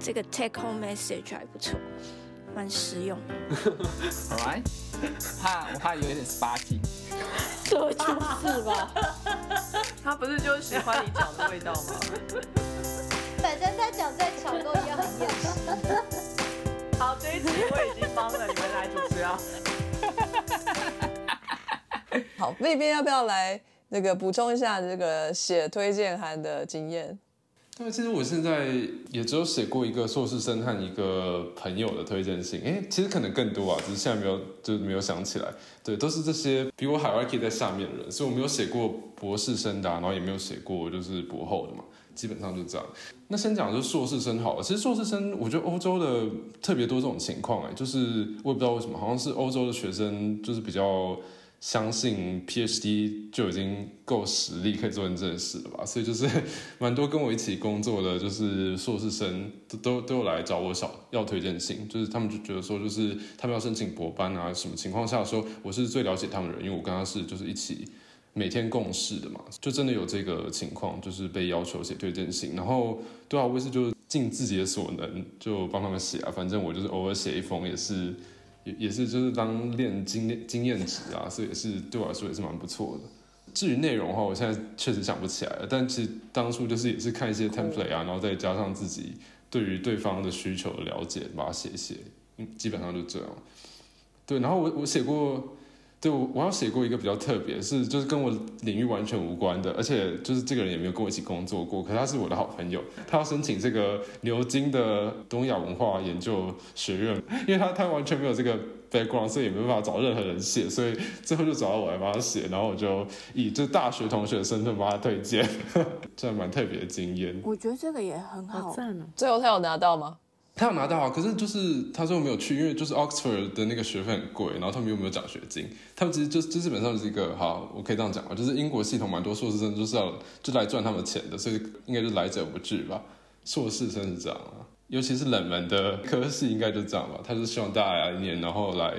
这个 take home message 还不错，蛮实用。Alright，怕我怕有一点 sparky。对，就是吧。他不是就喜欢你讲的味道吗？反正他讲再巧都一样很厌世。好，这一集我已经帮了你们来主持啊。好，那边要不要来那个补充一下这个写推荐函的经验？对，其实我现在也只有写过一个硕士生和一个朋友的推荐信，哎，其实可能更多啊，只是现在没有，就是没有想起来。对，都是这些比我 hierarchy 在下面的人，所以我没有写过博士生的，然后也没有写过就是博后的嘛，基本上就这样。那先讲就是硕士生好了，其实硕士生我觉得欧洲的特别多这种情况，哎，就是我也不知道为什么，好像是欧洲的学生就是比较。相信 PhD 就已经够实力可以做成这件事了吧？所以就是 蛮多跟我一起工作的，就是硕士生都都都有来找我小要推荐信，就是他们就觉得说，就是他们要申请博班啊，什么情况下说我是最了解他们的人，因为我跟他是就是一起每天共事的嘛，就真的有这个情况，就是被要求写推荐信，然后对啊，我也是就尽自己的所能就帮他们写啊，反正我就是偶尔写一封也是。也也是就是当练经验经验值啊，所以也是对我来说也是蛮不错的。至于内容的话，我现在确实想不起来了。但其实当初就是也是看一些 template 啊，然后再加上自己对于对方的需求的了解，把它写写。嗯，基本上就这样。对，然后我我写过。对，我我要写过一个比较特别，是就是跟我领域完全无关的，而且就是这个人也没有跟我一起工作过，可他是我的好朋友，他要申请这个牛津的东亚文化研究学院，因为他他完全没有这个 background，所以也没办法找任何人写，所以最后就找到我来帮他写，然后我就以这大学同学的身份帮他推荐，这蛮特别的经验。我觉得这个也很好赞哦。最后他有拿到吗？他有拿到啊，可是就是他说没有去，因为就是 Oxford 的那个学费很贵，然后他们又没有奖学金。他们其实就就基本上是一个好，我可以这样讲啊，就是英国系统蛮多硕士生就是要就来赚他们钱的，所以应该就来者不拒吧。硕士生是这样啊，尤其是冷门的科系应该就这样吧。他是希望大家来念，然后来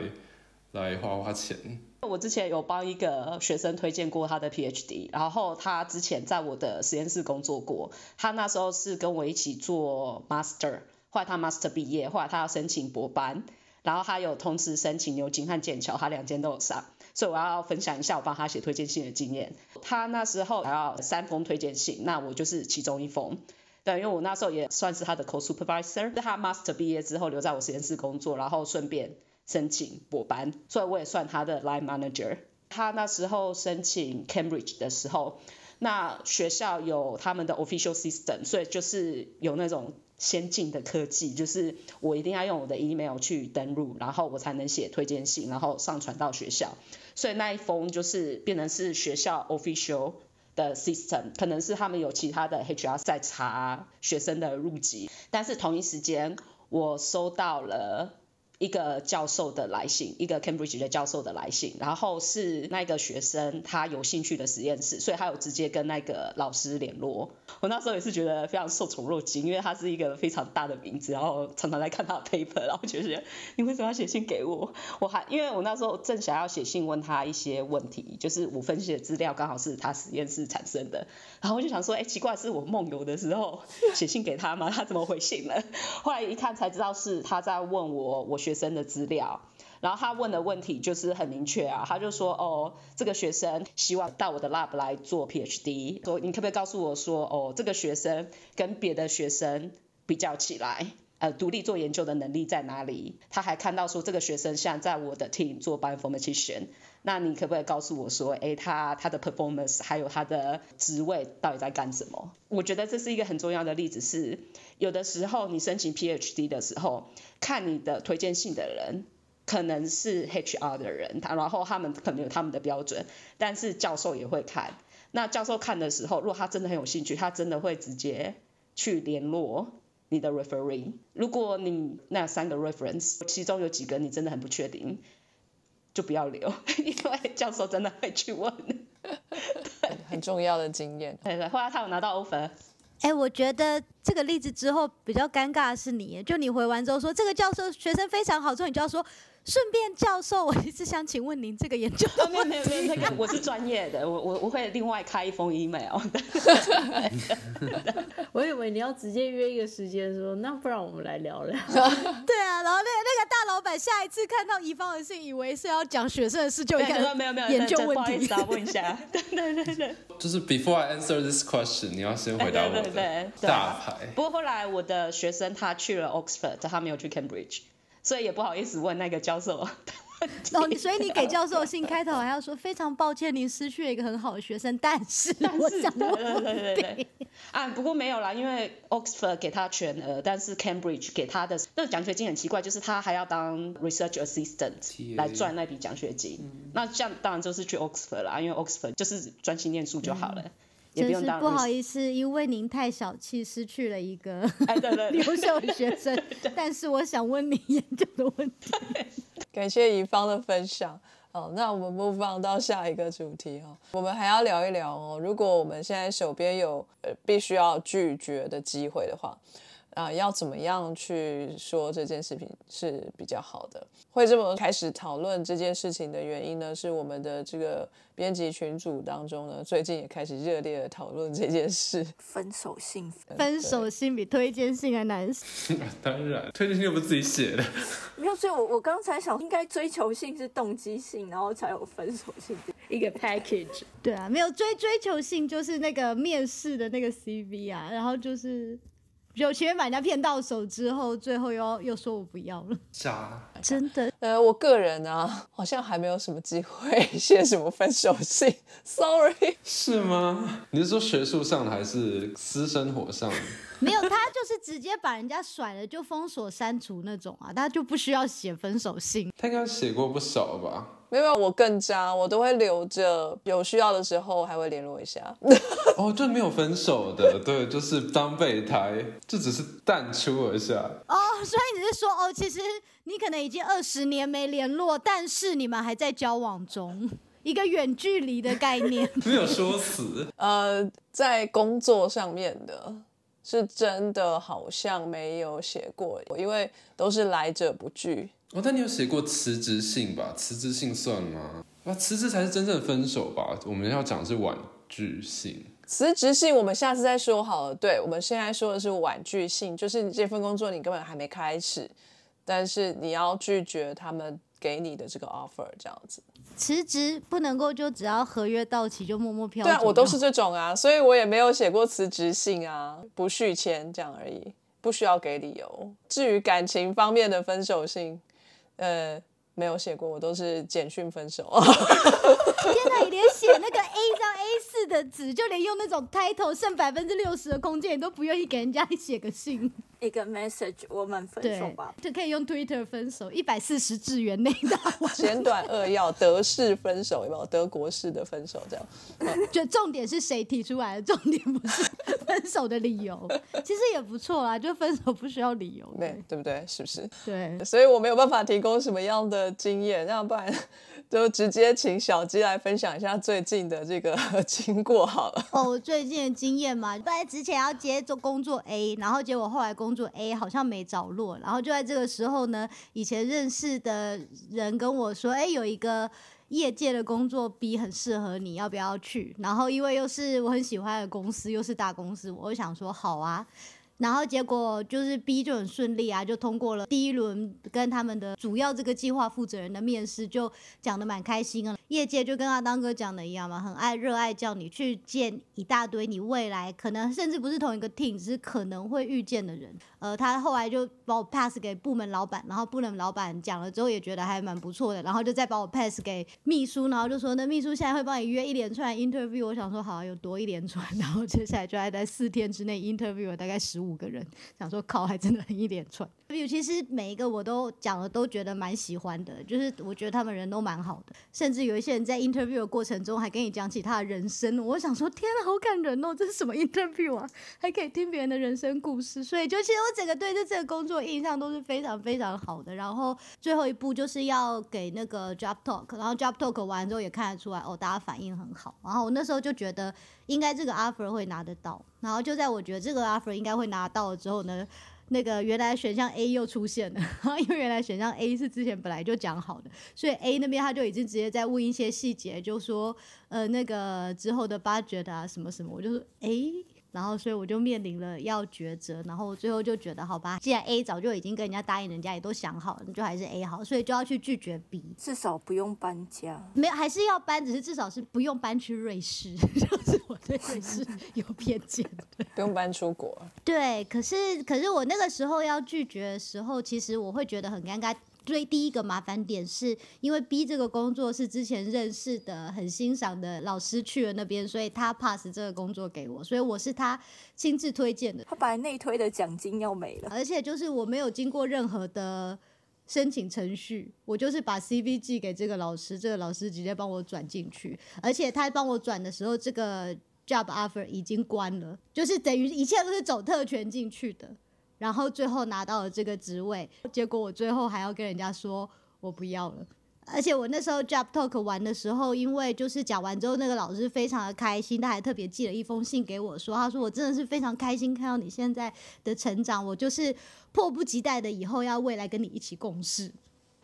来花花钱。我之前有帮一个学生推荐过他的 PhD，然后他之前在我的实验室工作过，他那时候是跟我一起做 Master。后来他 master 毕业，后来他要申请博班，然后他有同时申请牛津和剑桥，他两间都有上，所以我要分享一下我帮他写推荐信的经验。他那时候还要三封推荐信，那我就是其中一封。对，因为我那时候也算是他的 co-supervisor，他 master 毕业之后留在我实验室工作，然后顺便申请博班，所以我也算他的 line manager。他那时候申请 Cambridge 的时候，那学校有他们的 official system，所以就是有那种。先进的科技就是我一定要用我的 email 去登录，然后我才能写推荐信，然后上传到学校。所以那一封就是变成是学校 official 的 system，可能是他们有其他的 HR 在查学生的入籍，但是同一时间我收到了。一个教授的来信，一个 Cambridge 的教授的来信，然后是那个学生他有兴趣的实验室，所以他有直接跟那个老师联络。我那时候也是觉得非常受宠若惊，因为他是一个非常大的名字，然后常常在看他的 paper，然后觉得你为什么要写信给我？我还因为我那时候正想要写信问他一些问题，就是我分析的资料刚好是他实验室产生的，然后我就想说，哎，奇怪，是我梦游的时候写信给他吗？他怎么回信了？后来一看才知道是他在问我，我学。学生的资料，然后他问的问题就是很明确啊，他就说哦，这个学生希望到我的 lab 来做 PhD，说你可不可以告诉我说哦，这个学生跟别的学生比较起来，呃，独立做研究的能力在哪里？他还看到说这个学生现在在我的 team 做 bioformatician 那你可不可以告诉我说，哎，他他的 performance 还有他的职位到底在干什么？我觉得这是一个很重要的例子，是有的时候你申请 PhD 的时候。看你的推荐信的人可能是 HR 的人，他然后他们可能有他们的标准，但是教授也会看。那教授看的时候，如果他真的很有兴趣，他真的会直接去联络你的 referee。如果你那三个 reference 其中有几个你真的很不确定，就不要留，因为教授真的会去问。很重要的经验。对对，后来他有拿到 offer。哎，我觉得这个例子之后比较尴尬的是你，就你回完之后说这个教授学生非常好之后，你就要说顺便教授，我一直想请问您这个研究没有问没有没有，那个我是专业的，我我我会另外开一封 email。我以为你要直接约一个时间说，那不然我们来聊聊。对啊，然后那个那个大老板下一次看到乙方的信，以为是要讲学生的事，就一没个有没有没有，研究问题不好意思。啊，问一下。对对对对。就是 before I answer this question，你要先回答我对对对大牌。不过后来我的学生他去了 Oxford，他没有去 Cambridge，所以也不好意思问那个教授。哦，所以你给教授的信开头还要说非常抱歉，您失去了一个很好的学生，但是 我想对对问对对对。啊，不过没有啦，因为 Oxford 给他全额，但是 Cambridge 给他的那个奖学金很奇怪，就是他还要当 research assistant TA 来赚那笔奖学金。那这样当然就是去 Oxford 啦，因为 Oxford 就是专心念书就好了，也不用当真是不好。意思，因为您太小气，失去了一个哎，对对 优，秀的学生。但是我想问你研究的问题，感谢乙方的分享。好，那我们 move on 到下一个主题哈，我们还要聊一聊哦。如果我们现在手边有呃必须要拒绝的机会的话，啊、要怎么样去说这件事情是比较好的？会这么开始讨论这件事情的原因呢，是我们的这个编辑群组当中呢，最近也开始热烈的讨论这件事。分手信分手信比推荐信还难写。当然，推荐信又不是自己写的。没有，所以我我刚才想，应该追求性是动机性，然后才有分手信。一个 package，对啊，没有追追求性就是那个面试的那个 CV 啊，然后就是就前面把人家骗到手之后，最后又又说我不要了，渣。真的。呃，我个人啊，好像还没有什么机会写什么分手信，sorry。是吗？你是说学术上的还是私生活上的？没有，他就是直接把人家甩了就封锁删除那种啊，他就不需要写分手信。他应该写过不少吧？没有，我更渣，我都会留着，有需要的时候还会联络一下。哦，就没有分手的，对，就是当备胎，就只是淡出而下。哦，所以你是说，哦，其实你可能已经二十年没联络，但是你们还在交往中，一个远距离的概念。没有说死，呃，在工作上面的，是真的好像没有写过，因为都是来者不拒。哦，但你有写过辞职信吧？辞职信算吗？那，辞职才是真正的分手吧？我们要讲的是婉拒信。辞职信我们下次再说好了。对，我们现在说的是婉拒信，就是你这份工作你根本还没开始，但是你要拒绝他们给你的这个 offer，这样子。辞职不能够就只要合约到期就默默飘走。对啊，我都是这种啊，所以我也没有写过辞职信啊，不续签这样而已，不需要给理由。至于感情方面的分手信，呃，没有写过，我都是简讯分手。天哪，你连写那个 A 张 A 四的纸，就连用那种 title 剩百分之六十的空间，你都不愿意给人家写个信。一个 message，我们分手吧。，就可以用 Twitter 分手，一百四十字元内打完。简短扼要，德式分手有没有？德国式的分手这样。就重点是谁提出来的，重点不是分手的理由。其实也不错啦，就分手不需要理由。对对不对？是不是？对，所以我没有办法提供什么样的经验，要不然 就直接请小鸡来分享一下最近的这个 经过好了。哦，我最近的经验嘛，本来之前要接做工作 A，然后结果后来工作 A 好像没着落，然后就在这个时候呢，以前认识的人跟我说，哎，有一个。业界的工作 B 很适合你，要不要去？然后因为又是我很喜欢的公司，又是大公司，我就想说好啊。然后结果就是 B 就很顺利啊，就通过了第一轮跟他们的主要这个计划负责人的面试，就讲的蛮开心啊。业界就跟阿当哥讲的一样嘛，很爱热爱叫你去见一大堆你未来可能甚至不是同一个 team，只是可能会遇见的人。呃，他后来就把我 pass 给部门老板，然后部门老板讲了之后也觉得还蛮不错的，然后就再把我 pass 给秘书，然后就说那秘书现在会帮你约一连串 interview。我想说好像有多一连串，然后接下来就还在四天之内 interview 了大概十五五个人，想说靠，还真的很一连串。其实每一个我都讲了，都觉得蛮喜欢的，就是我觉得他们人都蛮好的，甚至有一些人在 interview 的过程中还跟你讲起他的人生，我想说天啊，好感人哦，这是什么 interview 啊？还可以听别人的人生故事，所以就其实我整个对这这个工作印象都是非常非常好的。然后最后一步就是要给那个 job talk，然后 job talk 完之后也看得出来哦，大家反应很好。然后我那时候就觉得应该这个 offer 会拿得到。然后就在我觉得这个 offer 应该会拿到了之后呢，那个原来选项 A 又出现了，因为原来选项 A 是之前本来就讲好的，所以 A 那边他就已经直接在问一些细节，就说呃那个之后的 budget 啊什么什么，我就说诶。然后，所以我就面临了要抉择，然后我最后就觉得，好吧，既然 A 早就已经跟人家答应，人家也都想好了，你就还是 A 好，所以就要去拒绝 B。至少不用搬家。没有，还是要搬，只是至少是不用搬去瑞士，就是我对瑞士有偏见。不用搬出国。对，可是可是我那个时候要拒绝的时候，其实我会觉得很尴尬。最第一个麻烦点是因为 B 这个工作是之前认识的、很欣赏的老师去了那边，所以他 pass 这个工作给我，所以我是他亲自推荐的。他本来内推的奖金要没了，而且就是我没有经过任何的申请程序，我就是把 CV 寄给这个老师，这个老师直接帮我转进去，而且他帮我转的时候，这个 job offer 已经关了，就是等于一切都是走特权进去的。然后最后拿到了这个职位，结果我最后还要跟人家说我不要了。而且我那时候 job talk 完的时候，因为就是讲完之后，那个老师非常的开心，他还特别寄了一封信给我，说他说我真的是非常开心看到你现在的成长，我就是迫不及待的以后要未来跟你一起共事。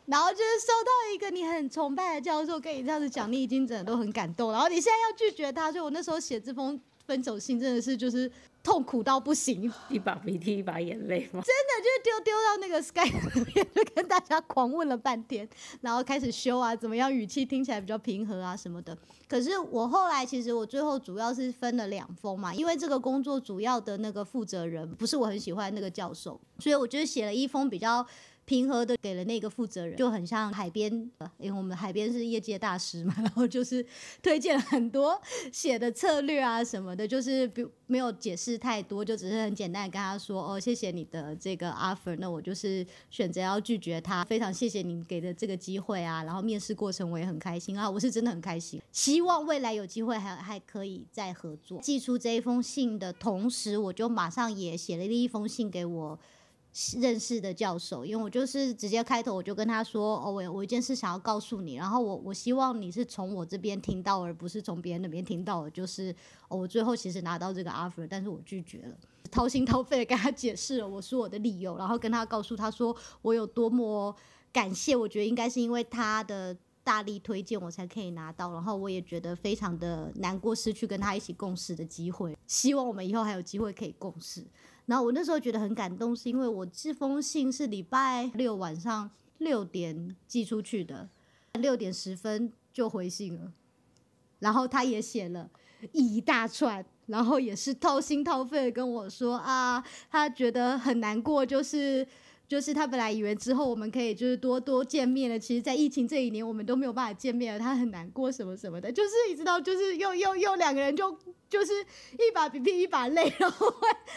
然后就是收到一个你很崇拜的教授跟你这样子讲，你已经真的都很感动，然后你现在要拒绝他，所以我那时候写这封分手信真的是就是。痛苦到不行，一把鼻涕一把眼泪吗？真的就是丢丢到那个 Sky 里面，就跟大家狂问了半天，然后开始修啊，怎么样语气听起来比较平和啊什么的。可是我后来其实我最后主要是分了两封嘛，因为这个工作主要的那个负责人不是我很喜欢那个教授，所以我就写了一封比较。平和的给了那个负责人，就很像海边，因为我们海边是业界大师嘛，然后就是推荐很多写的策略啊什么的，就是不没有解释太多，就只是很简单的跟他说，哦，谢谢你的这个 offer，那我就是选择要拒绝他，非常谢谢你给的这个机会啊，然后面试过程我也很开心啊，我是真的很开心，希望未来有机会还还可以再合作。寄出这一封信的同时，我就马上也写了另一封信给我。认识的教授，因为我就是直接开头我就跟他说，哦，我我一件事想要告诉你，然后我我希望你是从我这边听到，而不是从别人那边听到，就是我最后其实拿到这个 offer，但是我拒绝了，掏心掏肺的跟他解释了我说我的理由，然后跟他告诉他说我有多么感谢，我觉得应该是因为他的大力推荐我才可以拿到，然后我也觉得非常的难过失去跟他一起共事的机会，希望我们以后还有机会可以共事。然后我那时候觉得很感动，是因为我这封信是礼拜六晚上六点寄出去的，六点十分就回信了。然后他也写了一大串，然后也是掏心掏肺的跟我说啊，他觉得很难过，就是就是他本来以为之后我们可以就是多多见面了，其实，在疫情这一年我们都没有办法见面了，他很难过什么什么的，就是你知道，就是又又又两个人就。就是一把鼻涕一把泪，然后，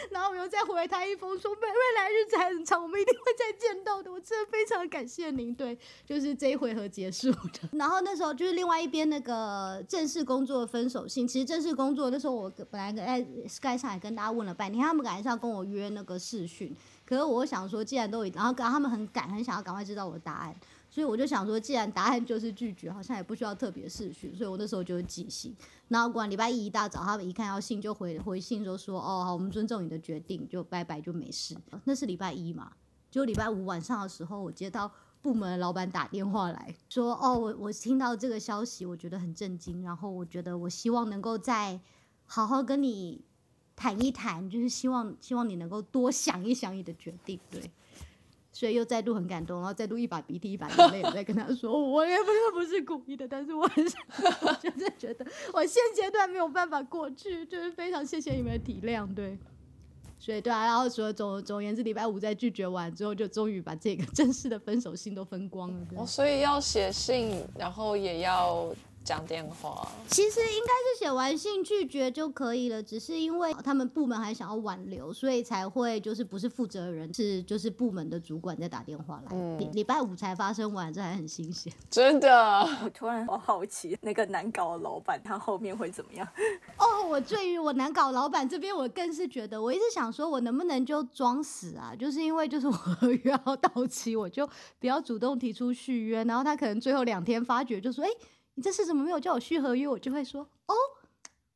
然后我又再回他一封说未未来日子还很长，我们一定会再见到的。我真的非常感谢您，对，就是这一回合结束的。然后那时候就是另外一边那个正式工作的分手信，其实正式工作那时候我本来在 Sky 上也跟大家问了半天，他们本来是要跟我约那个视讯，可是我想说既然都已，然后刚他们很赶，很想要赶快知道我的答案。所以我就想说，既然答案就是拒绝，好像也不需要特别试训，所以我那时候就寄信。然后果然礼拜一一大早，他们一看到信就回回信，就说：“哦，好，我们尊重你的决定，就拜拜，就没事。”那是礼拜一嘛？就礼拜五晚上的时候，我接到部门的老板打电话来说：“哦，我我听到这个消息，我觉得很震惊。然后我觉得我希望能够再好好跟你谈一谈，就是希望希望你能够多想一想你的决定。”对。所以又再度很感动，然后再度一把鼻涕一把眼泪在跟他说：“我也不是不是故意的，但是我很想，就是觉得我现阶段没有办法过去，就是非常谢谢你们的体谅，对。所以对啊，然后说总总而言之，礼拜五在拒绝完之后，就终于把这个正式的分手信都分光了。哦，所以要写信，然后也要。讲电话，其实应该是写完信拒绝就可以了，只是因为他们部门还想要挽留，所以才会就是不是负责人，是就是部门的主管在打电话来。礼拜五才发生完，这还很新鲜。真的，我突然好好奇，那个难搞的老板他后面会怎么样？哦，我对于我难搞老板这边，我更是觉得，我一直想说，我能不能就装死啊？就是因为就是我合约要到期，我就不要主动提出续约，然后他可能最后两天发觉，就说，哎。你这次怎么没有叫我续合约？我就会说哦，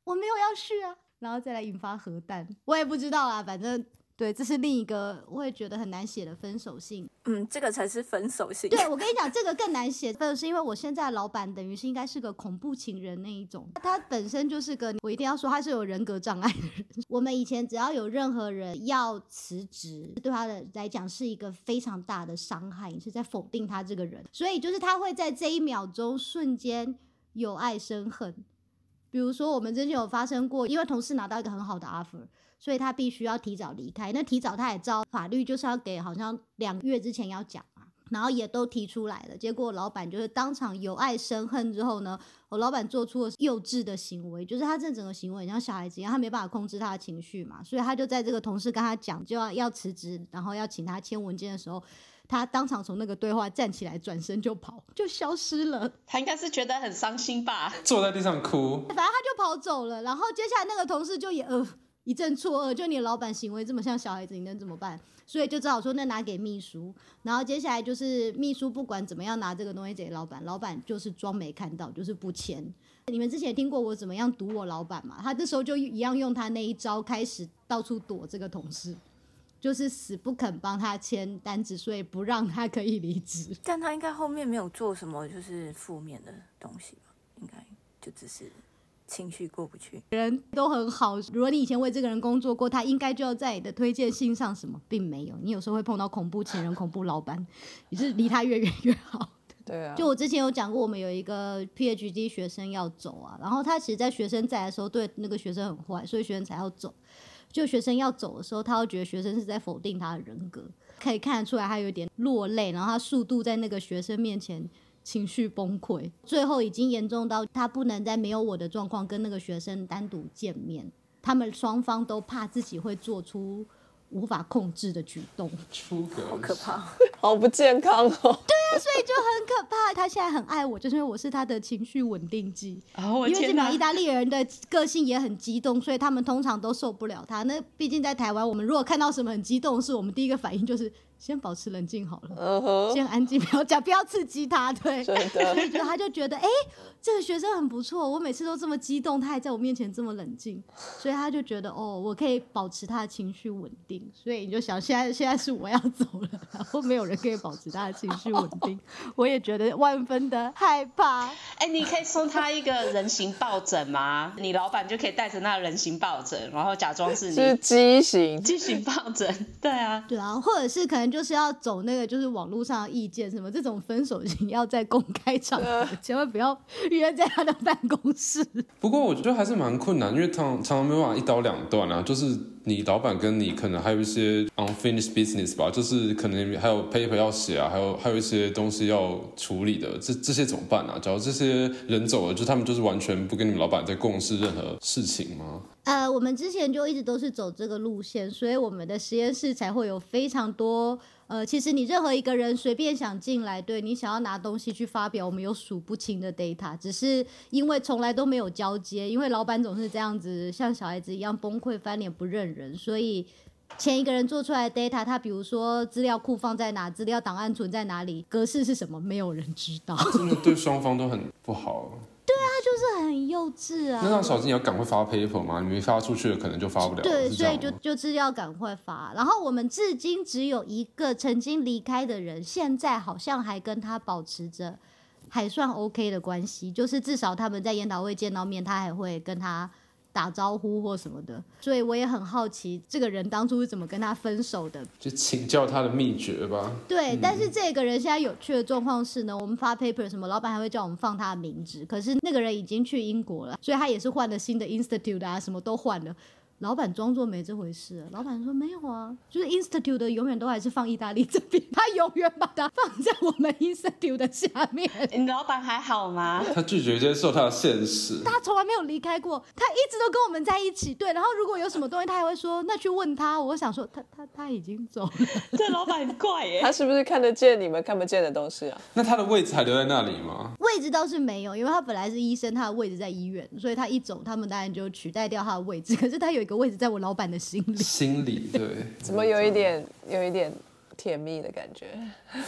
我没有要续啊，然后再来引发核弹，我也不知道啊，反正对，这是另一个我也觉得很难写的分手信。嗯，这个才是分手信。对，我跟你讲，这个更难写，分是因为我现在的老板等于是应该是个恐怖情人那一种，他本身就是个，我一定要说他是有人格障碍的人。我们以前只要有任何人要辞职，对他的来讲是一个非常大的伤害，你是在否定他这个人，所以就是他会在这一秒钟瞬间有爱生恨。比如说，我们之前有发生过，因为同事拿到一个很好的 offer，所以他必须要提早离开。那提早他也知道法律就是要给好像两个月之前要讲嘛，然后也都提出来了。结果老板就是当场由爱生恨之后呢，我老板做出了幼稚的行为，就是他这整个行为像小孩子一样，他没办法控制他的情绪嘛，所以他就在这个同事跟他讲就要要辞职，然后要请他签文件的时候。他当场从那个对话站起来，转身就跑，就消失了。他应该是觉得很伤心吧，坐在地上哭。反正他就跑走了。然后接下来那个同事就也呃一阵错愕，就你老板行为这么像小孩子，你能怎么办？所以就只好说那拿给秘书。然后接下来就是秘书不管怎么样拿这个东西给老板，老板就是装没看到，就是不签。你们之前听过我怎么样堵我老板嘛？他这时候就一样用他那一招开始到处躲这个同事。就是死不肯帮他签单子，所以不让他可以离职。但他应该后面没有做什么就是负面的东西吧？应该就只是情绪过不去。人都很好，如果你以前为这个人工作过，他应该就要在你的推荐信上什么，并没有。你有时候会碰到恐怖情人、恐怖老板，你是离他越远越好。对啊。就我之前有讲过，我们有一个 PhD 学生要走啊，然后他其实，在学生在的时候对那个学生很坏，所以学生才要走。就学生要走的时候，他会觉得学生是在否定他的人格，可以看得出来他有点落泪，然后他速度在那个学生面前情绪崩溃，最后已经严重到他不能在没有我的状况跟那个学生单独见面，他们双方都怕自己会做出。无法控制的举动，出格，好可怕，好不健康哦。对啊，所以就很可怕。他现在很爱我，就是因为我是他的情绪稳定剂。哦，因为这边意大利人的个性也很激动，所以他们通常都受不了他。那毕竟在台湾，我们如果看到什么很激动的事，我们第一个反应就是。先保持冷静好了，先安静，不要讲，不要刺激他。对，所以就他就觉得，哎，这个学生很不错，我每次都这么激动，他还在我面前这么冷静，所以他就觉得，哦，我可以保持他的情绪稳定。所以你就想，现在现在是我要走了，然后没有人可以保持他的情绪稳定，我也觉得万分的害怕。哎，你可以送他一个人形抱枕吗？你老板就可以带着那人形抱枕，然后假装是你是畸形畸形抱枕。对啊，对啊，或者是可能。就是要走那个，就是网络上的意见，什么这种分手型要在公开场合，千万不要约在他的办公室。不过我觉得还是蛮困难，因为常常常没办法一刀两断啊。就是你老板跟你可能还有一些 unfinished business 吧，就是可能还有 paper 要写啊，还有还有一些东西要处理的，这这些怎么办啊？假如这些人走了，就他们就是完全不跟你们老板在共事任何事情吗？呃，我们之前就一直都是走这个路线，所以我们的实验室才会有非常多。呃，其实你任何一个人随便想进来，对你想要拿东西去发表，我们有数不清的 data，只是因为从来都没有交接，因为老板总是这样子，像小孩子一样崩溃翻脸不认人，所以前一个人做出来的 data，他比如说资料库放在哪，资料档案存在哪里，格式是什么，没有人知道，真的对双方都很不好。很幼稚啊。那让小金要赶快发 paper 吗？你没发出去了，可能就发不了。对，所以就就是要赶快发。然后我们至今只有一个曾经离开的人，现在好像还跟他保持着还算 OK 的关系，就是至少他们在研讨会见到面，他还会跟他。打招呼或什么的，所以我也很好奇这个人当初是怎么跟他分手的，就请教他的秘诀吧。对，但是这个人现在有趣的状况是呢，我们发 paper 什么，老板还会叫我们放他的名字，可是那个人已经去英国了，所以他也是换了新的 institute 啊，什么都换了。老板装作没这回事，老板说没有啊，就是 Institute 的永远都还是放意大利这边，他永远把它放在我们 Institute 的下面。你老板还好吗？他拒绝接受他的现实，他从来没有离开过，他一直都跟我们在一起。对，然后如果有什么东西，他还会说那去问他。我想说他他他已经走了，这老板很怪耶。他是不是看得见你们看不见的东西啊？那他的位置还留在那里吗？位置倒是没有，因为他本来是医生，他的位置在医院，所以他一走，他们当然就取代掉他的位置。可是他有一个位置在我老板。的心里，心里对，怎么有一点有一点甜蜜的感觉。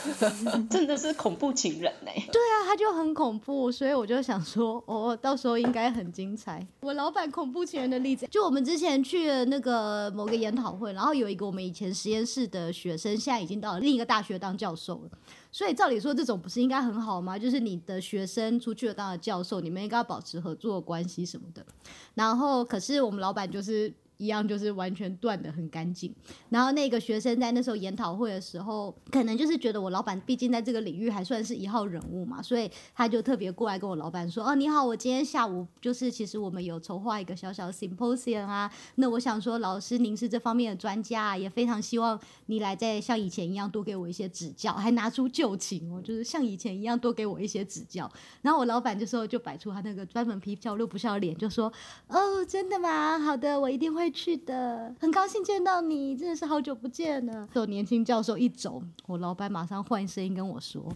真的是恐怖情人呢、对啊，他就很恐怖，所以我就想说，哦，到时候应该很精彩。我老板恐怖情人的例子，就我们之前去了那个某个研讨会，然后有一个我们以前实验室的学生，现在已经到了另一个大学当教授了。所以照理说，这种不是应该很好吗？就是你的学生出去了当了教授，你们应该要保持合作关系什么的。然后，可是我们老板就是一样，就是完全断的很干净。然后那个学生在那时候研讨会的时候，可能就是觉得我老板毕竟在这个领域还算是一号人物嘛，所以他就特别过来跟我老板说：“哦，你好，我今天下午就是其实我们有筹划一个小小的 symposium 啊，那我想说老师您是这方面的专家、啊，也非常希望你来再像以前一样多给我一些指教，还拿出旧情哦，就是像以前一样多给我一些指教。”然后我老板这时候就摆出他那个专门皮笑肉不笑的脸，就说：“哦，真的吗？好的，我一定会去的，很高兴见到你，真的是好久不见了。”有年轻教授一走，我老板马上换声音跟我说：“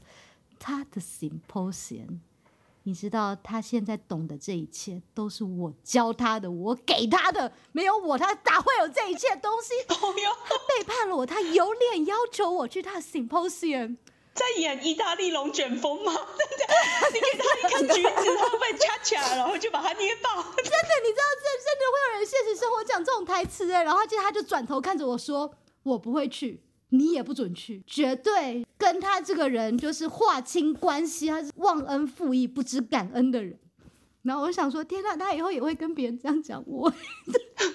他的 symposium，你知道他现在懂的这一切都是我教他的，我给他的，没有我他哪会有这一切东西？他背叛了我，他有脸要求我去他的 symposium。”在演意大利龙卷风吗？真 的你给他一颗橘子，他会被掐起来，然后就把它捏爆。真的，你知道真真的会有人现实生活讲这种台词哎，然后接着他就转头看着我说：“我不会去，你也不准去，绝对跟他这个人就是划清关系，他是忘恩负义、不知感恩的人。”然后我想说，天呐，他以后也会跟别人这样讲我，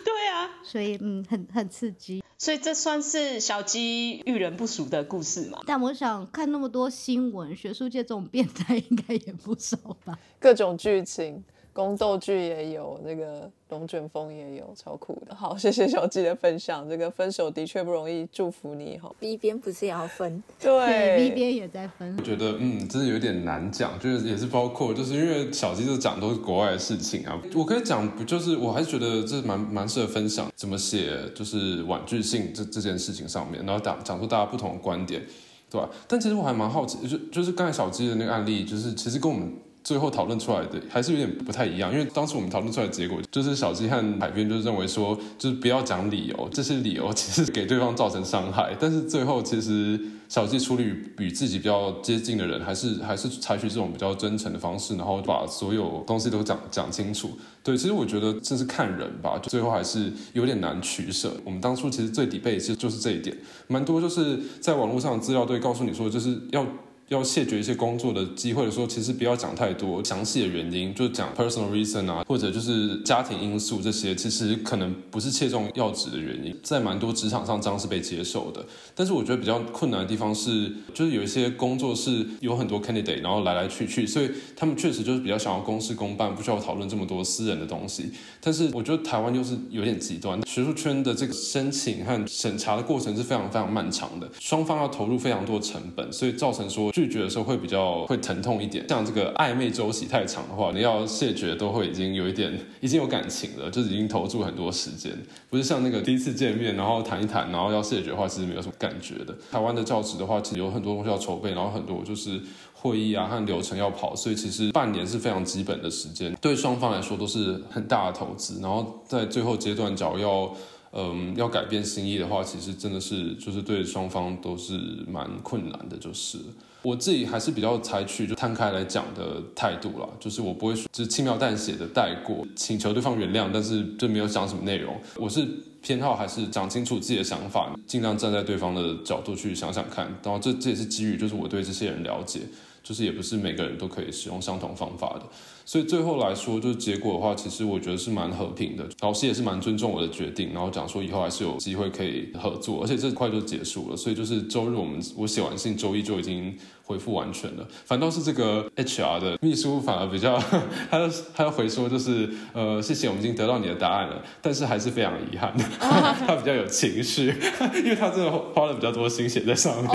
对啊，所以嗯，很很刺激。所以这算是小鸡遇人不淑的故事嘛？但我想看那么多新闻，学术界这种变态应该也不少吧？各种剧情，宫斗剧也有，那个龙卷风也有，超酷的。好，谢谢小鸡的分享。这个分手的确不容易，祝福你哈。B 边不是也要分？对，B 边也在分我。觉得嗯，真的有点难讲，就是也是包括，就是因为小鸡就讲都是国外的事情啊。我可以讲，不就是我还是觉得这蛮蛮适合分享怎么写，就是婉拒信这这件事情上面，然后讲讲出大家不同的观点，对吧？但其实我还蛮好奇，就就是刚才小鸡的那个案例，就是其实跟我们。最后讨论出来的还是有点不太一样，因为当时我们讨论出来的结果就是小鸡和海边就认为说，就是不要讲理由，这些理由其实给对方造成伤害，但是最后其实小鸡处理与自己比较接近的人，还是还是采取这种比较真诚的方式，然后把所有东西都讲讲清楚。对，其实我觉得这是看人吧，就最后还是有点难取舍。我们当初其实最底背其实就是这一点，蛮多就是在网络上资料都会告诉你说，就是要。要谢绝一些工作的机会的时候，其实不要讲太多详细的原因，就讲 personal reason 啊，或者就是家庭因素这些，其实可能不是切中要旨的原因。在蛮多职场上，这样是被接受的。但是我觉得比较困难的地方是，就是有一些工作是有很多 candidate，然后来来去去，所以他们确实就是比较想要公事公办，不需要讨论这么多私人的东西。但是我觉得台湾又是有点极端，学术圈的这个申请和审查的过程是非常非常漫长的，双方要投入非常多成本，所以造成说。拒绝的时候会比较会疼痛一点，像这个暧昧周期太长的话，你要谢绝都会已经有一点 已经有感情了，就是已经投注很多时间，不是像那个第一次见面然后谈一谈，然后要谢绝的话，其实没有什么感觉的。台湾的教职的话，其实有很多东西要筹备，然后很多就是会议啊和流程要跑，所以其实半年是非常基本的时间，对双方来说都是很大的投资。然后在最后阶段，假如要嗯，要改变心意的话，其实真的是就是对双方都是蛮困难的，就是我自己还是比较采取就摊开来讲的态度啦，就是我不会就是轻描淡写的带过，请求对方原谅，但是就没有讲什么内容。我是偏好还是讲清楚自己的想法，尽量站在对方的角度去想想看，然后这这也是基于就是我对这些人了解，就是也不是每个人都可以使用相同方法的。所以最后来说，就是结果的话，其实我觉得是蛮和平的。老师也是蛮尊重我的决定，然后讲说以后还是有机会可以合作，而且这块就结束了。所以就是周日我们我写完信，周一就已经恢复完全了。反倒是这个 HR 的秘书反而比较，他要他要回说就是呃谢谢，我们已经得到你的答案了，但是还是非常遗憾，他比较有情绪，因为他真的花了比较多心血在上面，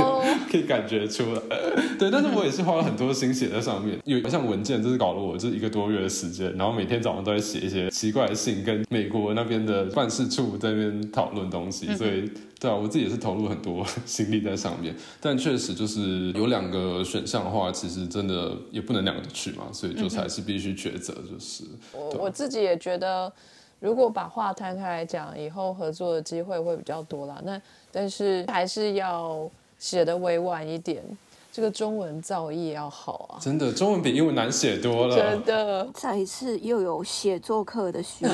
可以感觉出来。对，但是我也是花了很多心血在上面，有像文件，就是搞了我就是一个多月的时间，然后每天早上都在写一些奇怪的信，跟美国那边的办事处在那边讨论东西，所以对啊，我自己也是投入很多 心力在上面，但确实就是有两个选项的话，其实真的也不能两个都去嘛，所以就还是必须抉择，就是我我自己也觉得，如果把话摊开来讲，以后合作的机会会比较多啦。那但是还是要写的委婉一点，这个中文造诣要好啊，真的中文比英文难写多了。真的。再一次又有写作课的需求，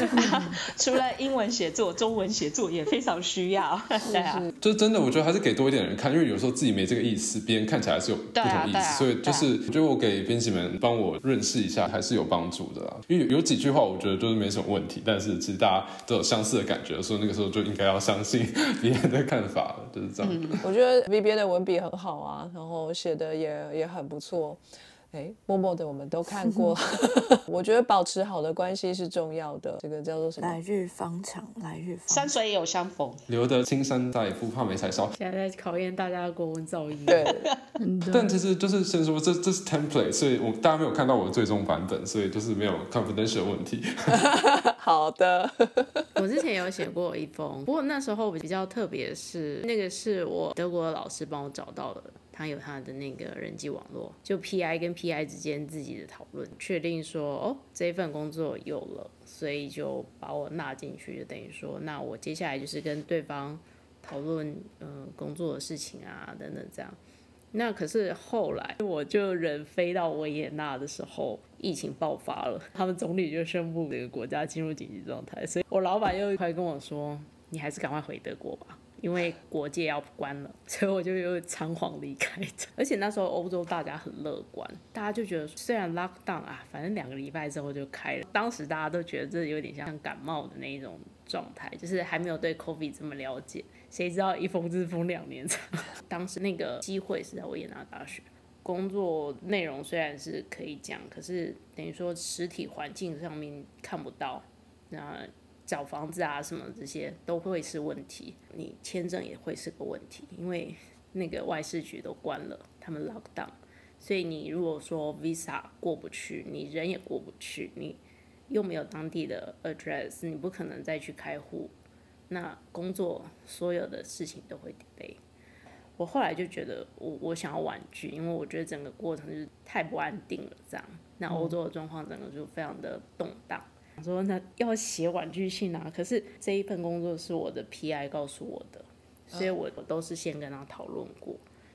除了英文写作，中文写作也非常需要。对啊，就真的，我觉得还是给多一点人看，因为有时候自己没这个意思，别人看起来是有不同意思，所以就是我觉得我给编辑们帮我认识一下，还是有帮助的啊。因为有有几句话我觉得就是没什么问题，但是其实大家都有相似的感觉，所以那个时候就应该要相信别人的看法了，就是这样。我觉得 V B 的文笔很好啊，然后写的也也很不错。哎，默默的我们都看过 我觉得保持好的关系是重要的。这个叫做什么？来日方长，来日方山水有相逢。留得青山在，不怕没柴烧。现在在考验大家的国文造诣。对，但其实就是先说这这是 template，所以我大家没有看到我的最终版本，所以就是没有 confidential 问题。好的。我之前有写过一封，不过那时候比较特别是，那个是我德国的老师帮我找到的，他有他的那个人际网络，就 PI 跟 PI 之间自己的讨论，确定说哦这份工作有了，所以就把我纳进去，就等于说那我接下来就是跟对方讨论嗯、呃工作的事情啊等等这样。那可是后来我就人飞到维也纳的时候，疫情爆发了，他们总理就宣布这个国家进入紧急状态，所以我老板又快跟我说，你还是赶快回德国吧。因为国界要关了，所以我就又仓皇离开。而且那时候欧洲大家很乐观，大家就觉得虽然 lock down 啊，反正两个礼拜之后就开了。当时大家都觉得这有点像感冒的那一种状态，就是还没有对 COVID 这么了解。谁知道一封就是封两年长。当时那个机会是在维也纳大学，工作内容虽然是可以讲，可是等于说实体环境上面看不到。那找房子啊什么这些都会是问题，你签证也会是个问题，因为那个外事局都关了，他们 lock down，所以你如果说 visa 过不去，你人也过不去，你又没有当地的 address，你不可能再去开户，那工作所有的事情都会 delay。我后来就觉得我我想要婉拒，因为我觉得整个过程就是太不安定了，这样。那欧洲的状况整个就非常的动荡。说那要写婉拒信啊，可是这一份工作是我的 PI 告诉我的，所以我我都是先跟他讨论过，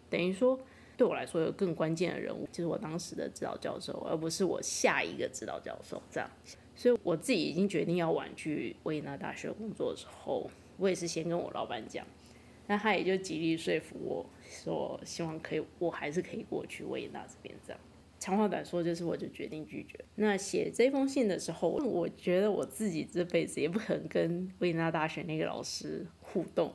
等于说对我来说有更关键的人物就是我当时的指导教授，而不是我下一个指导教授这样。所以我自己已经决定要婉拒维也纳大学工作的时候，我也是先跟我老板讲，那他也就极力说服我说，希望可以我还是可以过去维也纳这边这样。长话短说，就是我就决定拒绝。那写这封信的时候，我觉得我自己这辈子也不可能跟维也纳大学那个老师互动。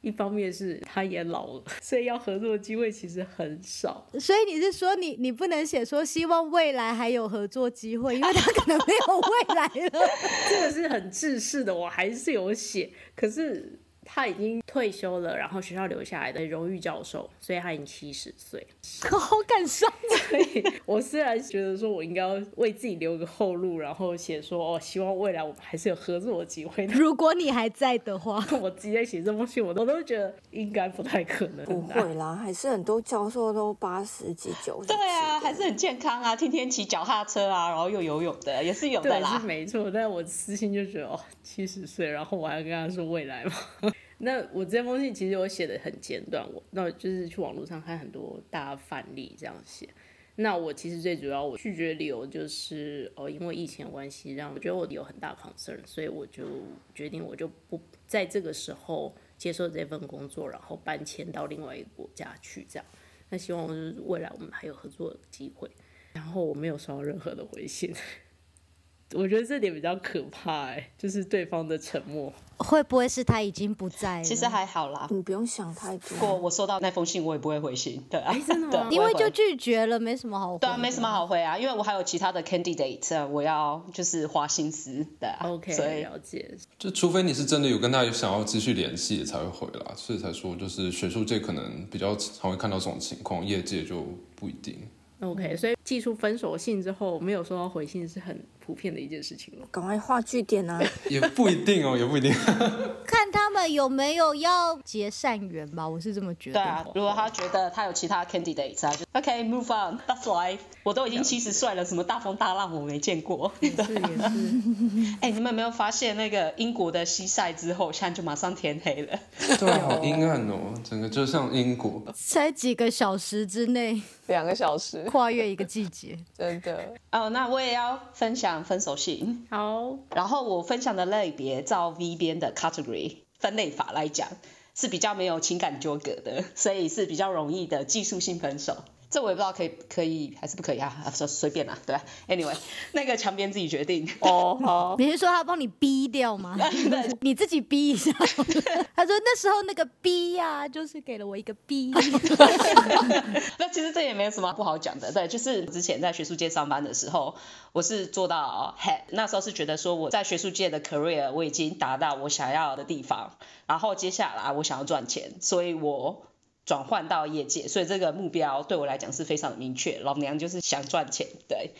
一方面是他也老了，所以要合作的机会其实很少。所以你是说你你不能写说希望未来还有合作机会，因为他可能没有未来了。这个是很自私的，我还是有写，可是他已经退休了，然后学校留下来的荣誉教授，所以他已经七十岁。好感伤。所以我虽然觉得说我应该要为自己留个后路，然后写说哦，希望未来我们还是有合作的机会。如果你还在的话，我直接写这封信，我都都觉得应该不太可能。不会啦，还是很多教授都八十几、九十。对啊，还是很健康啊，天天骑脚踏车啊，然后又游泳的，也是有的对，啦是。没错。但我私心就觉得哦，七十岁，然后我还要跟他说未来嘛。那我这封信其实我写的很简短，我那就是去网络上看很多大范例这样写。那我其实最主要我拒绝理由就是哦，因为疫情的关系，让我觉得我有很大 concern，所以我就决定我就不在这个时候接受这份工作，然后搬迁到另外一个国家去这样。那希望就是未来我们还有合作的机会。然后我没有收到任何的回信，我觉得这点比较可怕哎，就是对方的沉默。会不会是他已经不在了？其实还好啦。你不用想太多。不过我收到那封信，我也不会回信。对啊，真的吗对啊因为就拒绝了，没什么好回。对啊，没什么。好回啊，因为我还有其他的 candidate，呃我要就是花心思的、啊。OK，所以了解。就除非你是真的有跟他有想要继续联系才会回啦，所以才说就是学术界可能比较常会看到这种情况，业界就不一定。OK，所以寄出分手信之后没有收到回信是很普遍的一件事情了。赶快画句点啊！也不一定哦，也不一定。看他有没有要结善缘吧？我是这么觉得。对啊，如果他觉得他有其他 candidates，他就 OK move on。That's why 我都已经七十岁了，什么大风大浪我没见过。是也是，哎、你们有没有发现那个英国的西晒之后，现在就马上天黑了？对啊，好阴暗哦，整个就像英国。才几个小时之内两个小时，跨越一个季节。真的。哦，那我也要分享分手信。好，然后我分享的类别，照 V 边的 category 分类法来讲，是比较没有情感纠葛的，所以是比较容易的技术性分手。这我也不知道可以可以还是不可以啊，啊 随随便啦，对吧？Anyway，那个墙边自己决定。哦，好，你是说他帮你逼掉吗？你自己逼一下。他说那时候那个逼呀、就是给了我一个逼。那其实这也没有什么不好讲的，对，就是之前在学术界上班的时候，我是做到 head，那时候是觉得说我在学术界的 career 我已经达到我想要的地方，然后接下来我想要赚钱，所以我转换到业界，所以这个目标对我来讲是非常的明确，老娘就是想赚钱，对。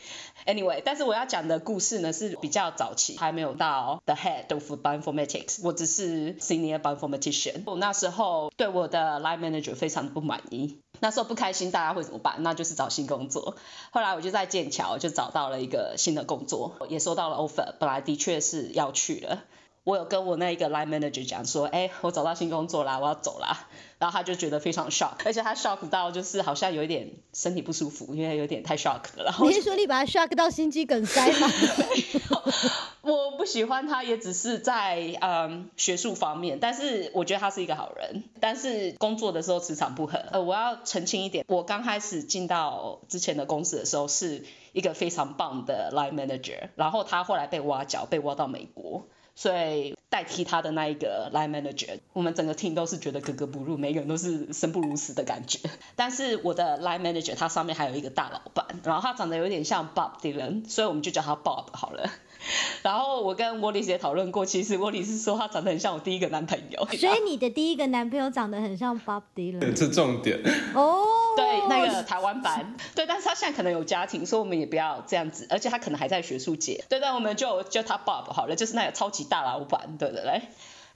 Anyway，但是我要讲的故事呢是比较早期，还没有到 the head of bioinformatics，我只是 senior bioinformatician。我那时候对我的 line manager 非常的不满意，那时候不开心，大家会怎么办？那就是找新工作。后来我就在剑桥就找到了一个新的工作，也收到了 offer，本来的确是要去了。我有跟我那一个 line manager 讲说，哎、我找到新工作啦，我要走啦。然后他就觉得非常 shock，而且他 shock 到就是好像有一点身体不舒服，因为有点太 shock 了。然后你是说你把他 shock 到心肌梗塞吗？我不喜欢他，也只是在嗯学术方面，但是我觉得他是一个好人。但是工作的时候磁场不合。呃，我要澄清一点，我刚开始进到之前的公司的时候是一个非常棒的 line manager，然后他后来被挖角，被挖到美国。所以代替他的那一个 line manager，我们整个 team 都是觉得格格不入，每个人都是生不如死的感觉。但是我的 line manager 他上面还有一个大老板，然后他长得有点像 Bob Dylan，所以我们就叫他 Bob 好了。然后我跟沃利斯也讨论过，其实沃利斯说他长得很像我第一个男朋友。所以你的第一个男朋友长得很像 Bob Dylan 这重点。哦。对，那个台湾版，对，但是他现在可能有家庭，所以我们也不要这样子，而且他可能还在学术界，对，但我们就叫他 Bob 好了，就是那个超级大老板，对对对。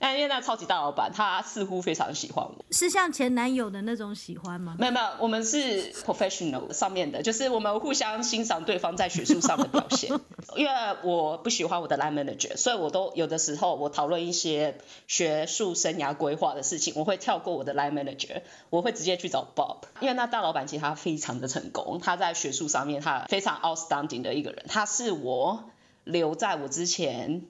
那因为那超级大老板，他似乎非常喜欢我。是像前男友的那种喜欢吗？没有没有，我们是 professional 上面的，就是我们互相欣赏对方在学术上的表现。因为我不喜欢我的 line manager，所以我都有的时候我讨论一些学术生涯规划的事情，我会跳过我的 line manager，我会直接去找 Bob，因为那大老板其实他非常的成功，他在学术上面他非常 outstanding 的一个人，他是我留在我之前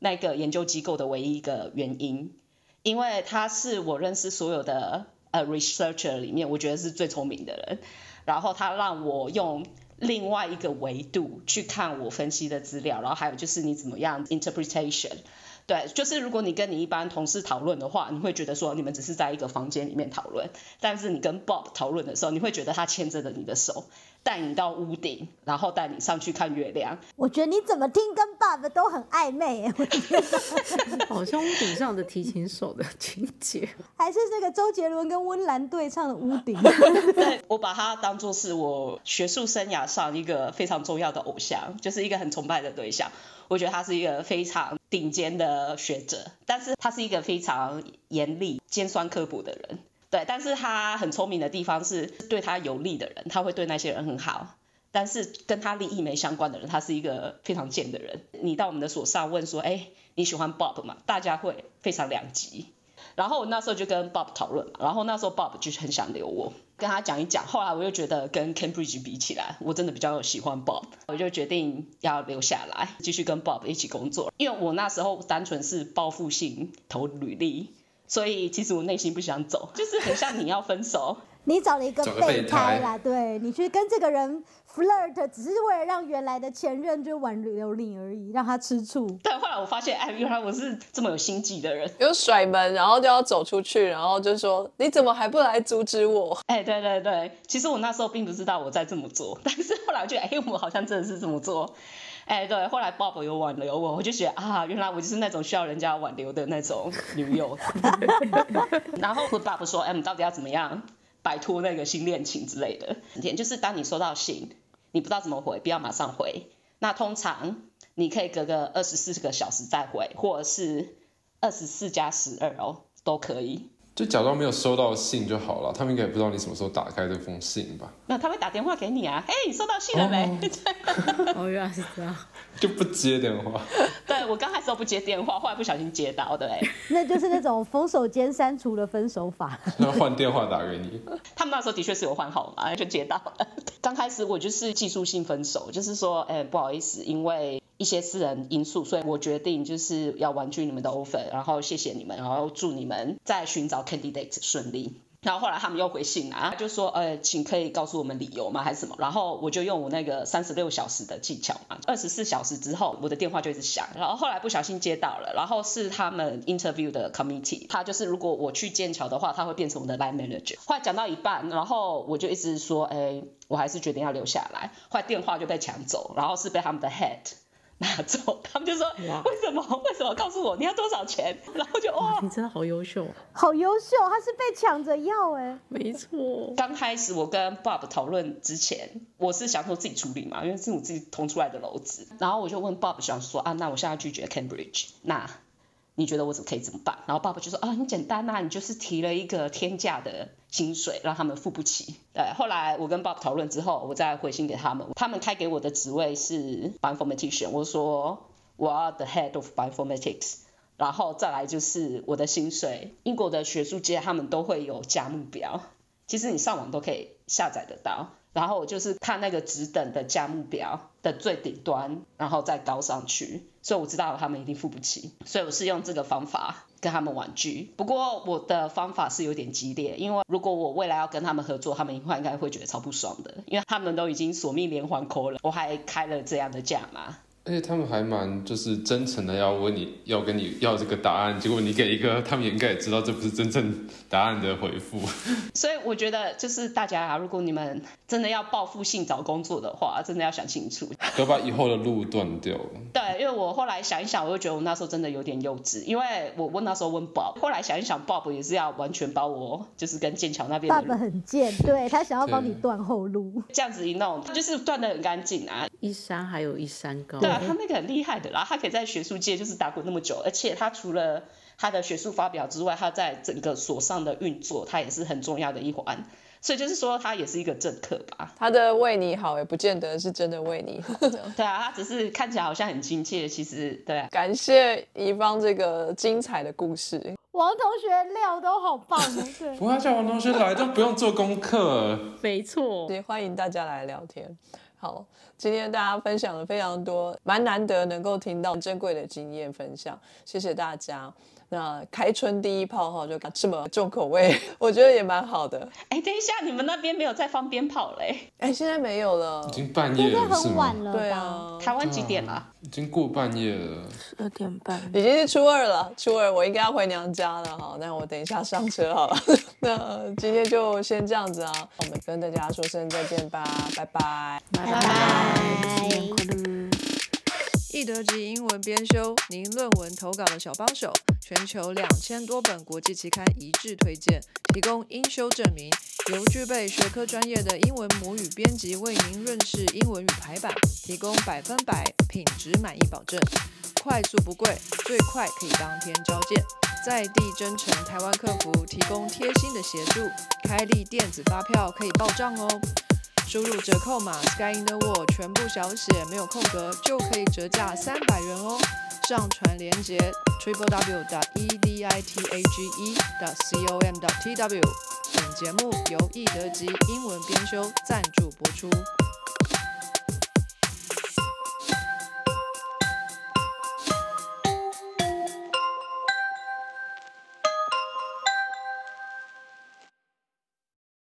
那个研究机构的唯一一个原因，因为他是我认识所有的呃 researcher 里面，我觉得是最聪明的人。然后他让我用另外一个维度去看我分析的资料，然后还有就是你怎么样 interpretation。对，就是如果你跟你一般同事讨论的话，你会觉得说你们只是在一个房间里面讨论，但是你跟 Bob 讨论的时候，你会觉得他牵着的你的手，带你到屋顶，然后带你上去看月亮。我觉得你怎么听跟 Bob 都很暧昧耶，我觉得好像屋顶上的提琴手的情节。还是那个周杰伦跟温岚对唱的屋顶。对 我把他当做是我学术生涯上一个非常重要的偶像，就是一个很崇拜的对象。我觉得他是一个非常顶尖的学者，但是他是一个非常严厉、尖酸刻薄的人。对，但是他很聪明的地方是，对他有利的人，他会对那些人很好。但是跟他利益没相关的人，他是一个非常贱的人。你到我们的所上问说，哎，你喜欢 Bob 吗？大家会非常两极。然后我那时候就跟 Bob 讨论，然后那时候 Bob 就是很想留我，跟他讲一讲。后来我又觉得跟 Cambridge 比起来，我真的比较喜欢 Bob，我就决定要留下来，继续跟 Bob 一起工作。因为我那时候单纯是报复性投履历，所以其实我内心不想走，就是很像你要分手。你找了一个备备胎胎啦，对你去跟这个人 flirt，只是为了让原来的前任就挽留你而已，让他吃醋。但后来我发现，哎，原来我是这么有心计的人。有甩门，然后就要走出去，然后就说你怎么还不来阻止我？哎，对对对，其实我那时候并不知道我在这么做，但是后来我觉得，哎，我好像真的是这么做。哎，对，后来 Bob 有挽留我，我就觉得啊，原来我就是那种需要人家挽留的那种女友。然后 Bob 说，哎，你到底要怎么样摆脱那个新恋情之类的？就是当你收到信，你不知道怎么回，不要马上回。那通常你可以隔个二十四个小时再回，或者是二十四加十二哦，都可以。就假装没有收到信就好了，他们应该也不知道你什么时候打开这封信吧？那他会打电话给你啊，嘿，你收到信了没？哦，原来是这样。就不接电话。对我刚开始都不接电话，后来不小心接到，对不对？那就是那种封手兼删除的分手法。然后换电话打给你。他们那时候的确是有换号码，就接到了。刚开始我就是技术性分手，就是说，哎、不好意思，因为一些私人因素，所以我决定就是要婉拒你们的 offer，然后谢谢你们，然后祝你们在寻找 candidate 顺利。然后后来他们又回信啊，就说呃，请可以告诉我们理由吗，还是什么？然后我就用我那个三十六小时的技巧嘛，二十四小时之后我的电话就一直响，然后后来不小心接到了，然后是他们 interview 的 committee，他就是如果我去剑桥的话，他会变成我的 line manager。后来讲到一半，然后我就一直说，哎，我还是决定要留下来。后来电话就被抢走，然后是被他们的 head。拿走，他们就说哇为什么？为什么？告诉我你要多少钱？然后就哇，你真的好优秀，好优秀，他是被抢着要哎、没错。刚开始我跟 Bob 讨论之前，我是想说自己处理嘛，因为是我自己捅出来的篓子。然后我就问 Bob 想说啊，那我现在拒绝 Cambridge，那你觉得我怎么可以怎么办？然后爸爸就说啊，很简单呐、你就是提了一个天价的薪水，让他们付不起。对，后来我跟爸爸讨论之后，我再回信给他们，他们开给我的职位是 bioinformatician，我说我要 the head of bioinformatics。然后再来就是我的薪水，英国的学术界他们都会有价目表，其实你上网都可以下载得到。然后我就是看那个职等的价目表的最顶端，然后再高上去，所以我知道他们一定付不起，所以我是用这个方法跟他们婉拒。不过我的方法是有点激烈，因为如果我未来要跟他们合作，他们以后应该会觉得超不爽的，因为他们都已经索命连环扣了，我还开了这样的价嘛。而且他们还蛮就是真诚的要问你要跟你要这个答案，结果你给一个他们也应该也知道这不是真正答案的回复。所以我觉得就是大家啊，如果你们真的要报复性找工作的话，真的要想清楚。要把以后的路断掉了。对，因为我后来想一想，我就觉得我那时候真的有点幼稚，因为我问那时候问 Bob，后来想一想，Bob 也是要完全把我就是跟剑桥那边爸爸很贱，对他想要帮你断后路。这样子一弄，他就是断的很干净啊。一山还有一山高。对啊，他那个很厉害的啦，他可以在学术界就是打滚那么久，而且他除了他的学术发表之外，他在整个所上的运作，他也是很重要的一环。所以就是说，他也是一个政客吧？他的为你好，也不见得是真的为你好。对啊，他只是看起来好像很亲切，其实对啊。感谢怡芳这个精彩的故事。王同学料都好棒哦，对。不要叫王同学来，都不用做功课。没错。也欢迎大家来聊天。好，今天大家分享了非常多，蛮难得能够听到珍贵的经验分享，谢谢大家。那开春第一炮哈，就这么重口味，我觉得也蛮好的。哎，等一下，你们那边没有在放鞭炮嘞？哎，现在没有了已，经半夜了，很晚？了吧？对啊，台湾几点了？已经过半夜了。二点半。已经是初二了，初二我应该要回娘家了哈，那我等一下上车好了。那今天就先这样子啊，我们跟大家说声再见吧，拜拜。拜拜拜，新年快乐。立德级英文编修，您论文投稿的小帮手，全球两千多本国际期刊一致推荐，提供英修证明，由具备学科专业的英文母语编辑为您润饰英文与排版，提供百分百品质满意保证，快速不贵，最快可以当天交件，在地真诚台湾客服提供贴心的协助，开立电子发票可以报账哦。输入折扣码 Sky in the World 全部小写没有空格，就可以折价三百元哦。上传链接 triple w 的 e d i t a g e 的 c o m 的 t w。本节目由易德吉英文编修赞助播出。